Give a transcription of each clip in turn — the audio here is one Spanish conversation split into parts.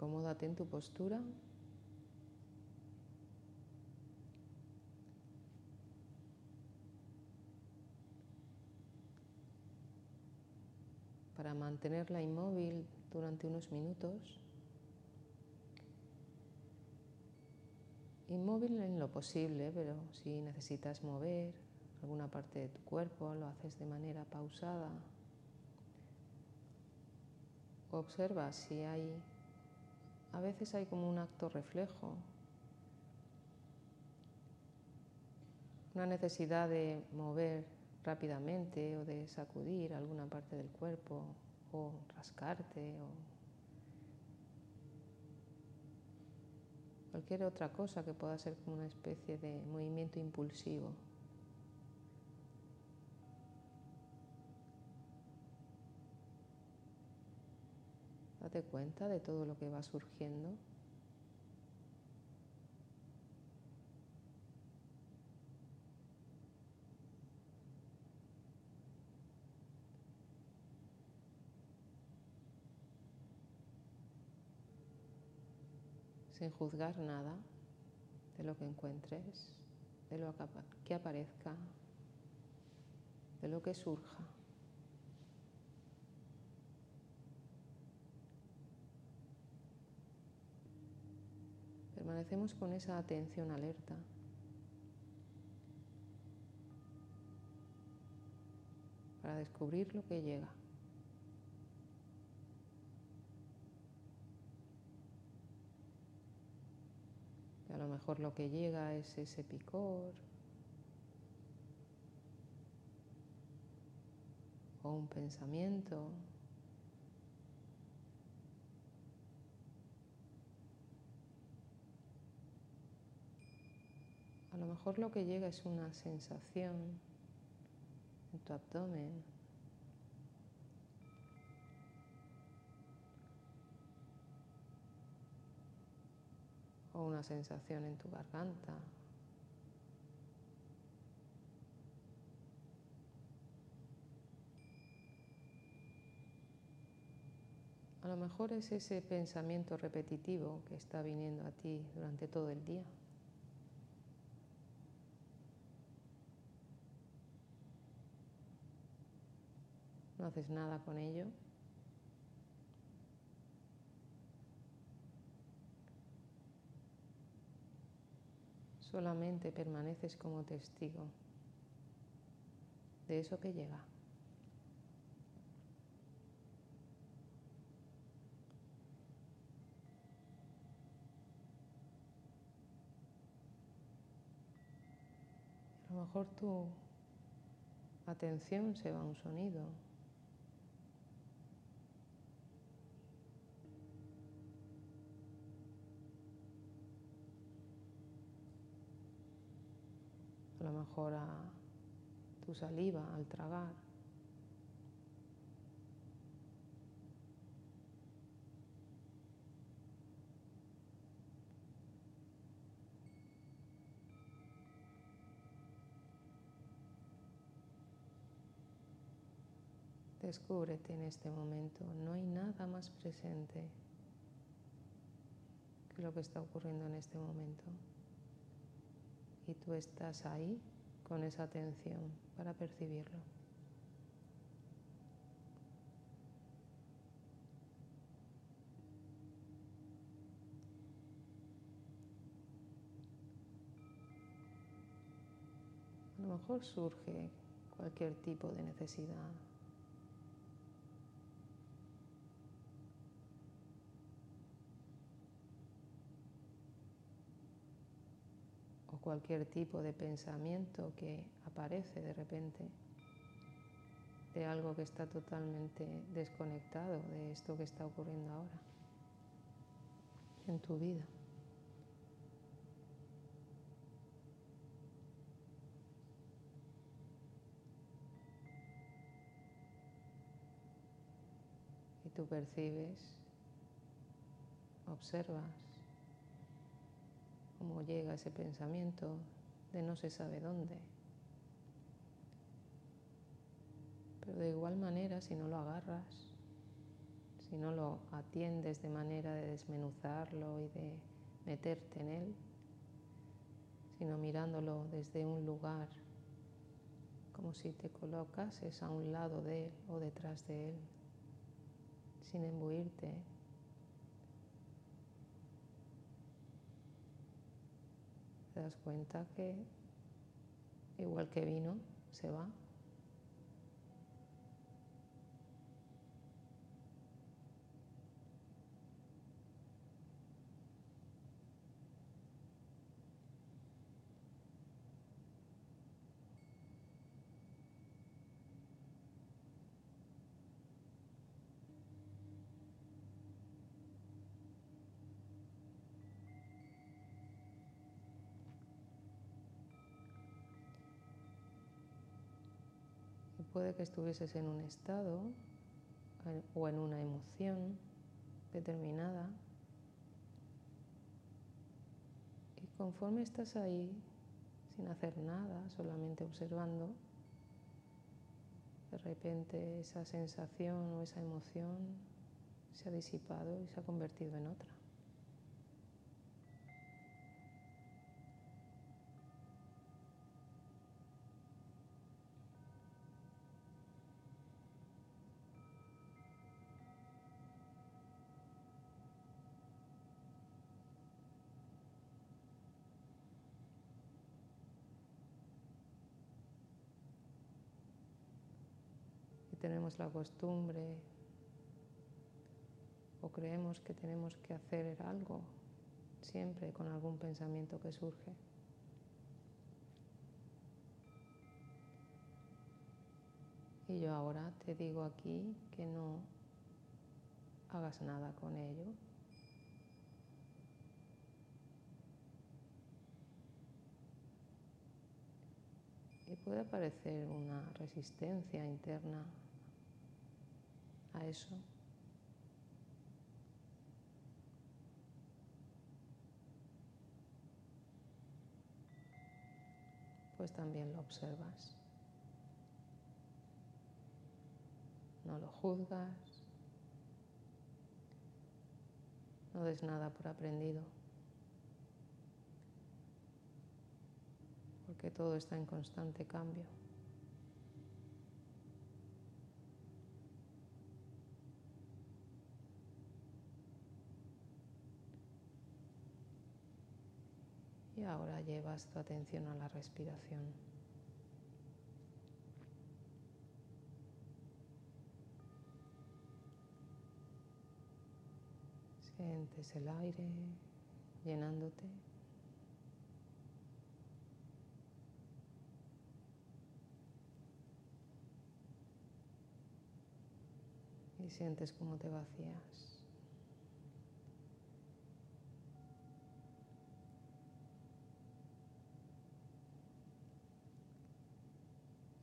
Acomódate en tu postura. Para mantenerla inmóvil durante unos minutos. Inmóvil en lo posible, pero si necesitas mover alguna parte de tu cuerpo, lo haces de manera pausada. Observa si hay, a veces hay como un acto reflejo, una necesidad de mover rápidamente o de sacudir alguna parte del cuerpo o rascarte o cualquier otra cosa que pueda ser como una especie de movimiento impulsivo. Date cuenta de todo lo que va surgiendo. sin juzgar nada de lo que encuentres, de lo que aparezca, de lo que surja. Permanecemos con esa atención alerta. para descubrir lo que llega. a lo mejor lo que llega es ese picor o un pensamiento mejor lo que llega es una sensación en tu abdomen. O una sensación en tu garganta. A lo mejor es ese pensamiento repetitivo que está viniendo a ti durante todo el día. No haces nada con ello. Solamente permaneces como testigo de eso que llega. A lo mejor tu atención se va a un sonido. Mejor a tu saliva al tragar. Descúbrete en este momento, no hay nada más presente que lo que está ocurriendo en este momento y tú estás ahí con esa atención para percibirlo. A lo mejor surge cualquier tipo de necesidad cualquier tipo de pensamiento que aparece de repente de algo que está totalmente desconectado de esto que está ocurriendo ahora en tu vida. Y tú percibes, observas cómo llega ese pensamiento de no se sabe dónde. Pero de igual manera, si no lo agarras, si no lo atiendes de manera de desmenuzarlo y de meterte en él, sino mirándolo desde un lugar, como si te colocases a un lado de él o detrás de él, sin embuirte. Te das cuenta que, igual que vino, se va. Puede que estuvieses en un estado o en una emoción determinada y conforme estás ahí sin hacer nada, solamente observando, de repente esa sensación o esa emoción se ha disipado y se ha convertido en otra. Tenemos la costumbre o creemos que tenemos que hacer algo siempre con algún pensamiento que surge. Y yo ahora te digo aquí que no hagas nada con ello. Y puede aparecer una resistencia interna eso. Pues también lo observas. No lo juzgas. No des nada por aprendido. Porque todo está en constante cambio. Y ahora llevas tu atención a la respiración. Sientes el aire llenándote. Y sientes cómo te vacías.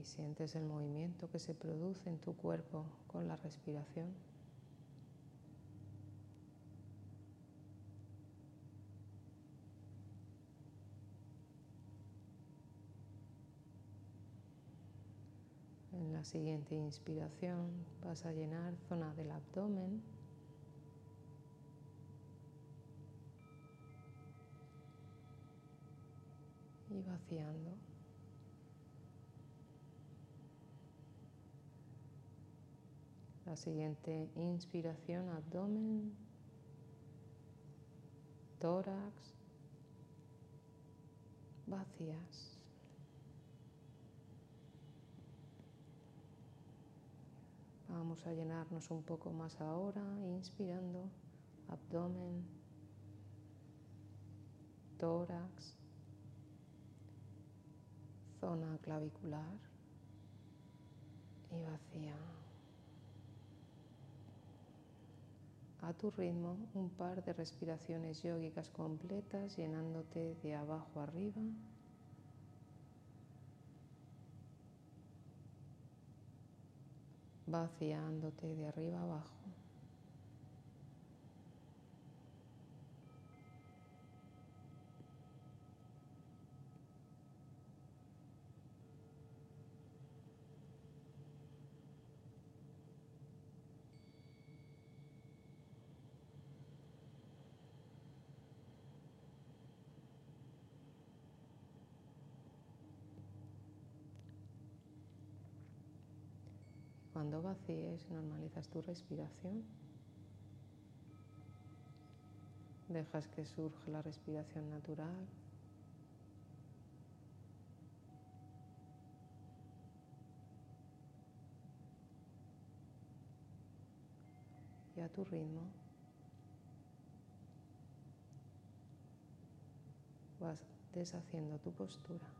Y sientes el movimiento que se produce en tu cuerpo con la respiración. En la siguiente inspiración vas a llenar zona del abdomen. Y vaciando. La siguiente inspiración, abdomen, tórax, vacías. Vamos a llenarnos un poco más ahora, inspirando, abdomen, tórax, zona clavicular y vacía. A tu ritmo un par de respiraciones yógicas completas llenándote de abajo arriba. vaciándote de arriba abajo. Cuando vacíes, normalizas tu respiración. Dejas que surja la respiración natural. Y a tu ritmo vas deshaciendo tu postura.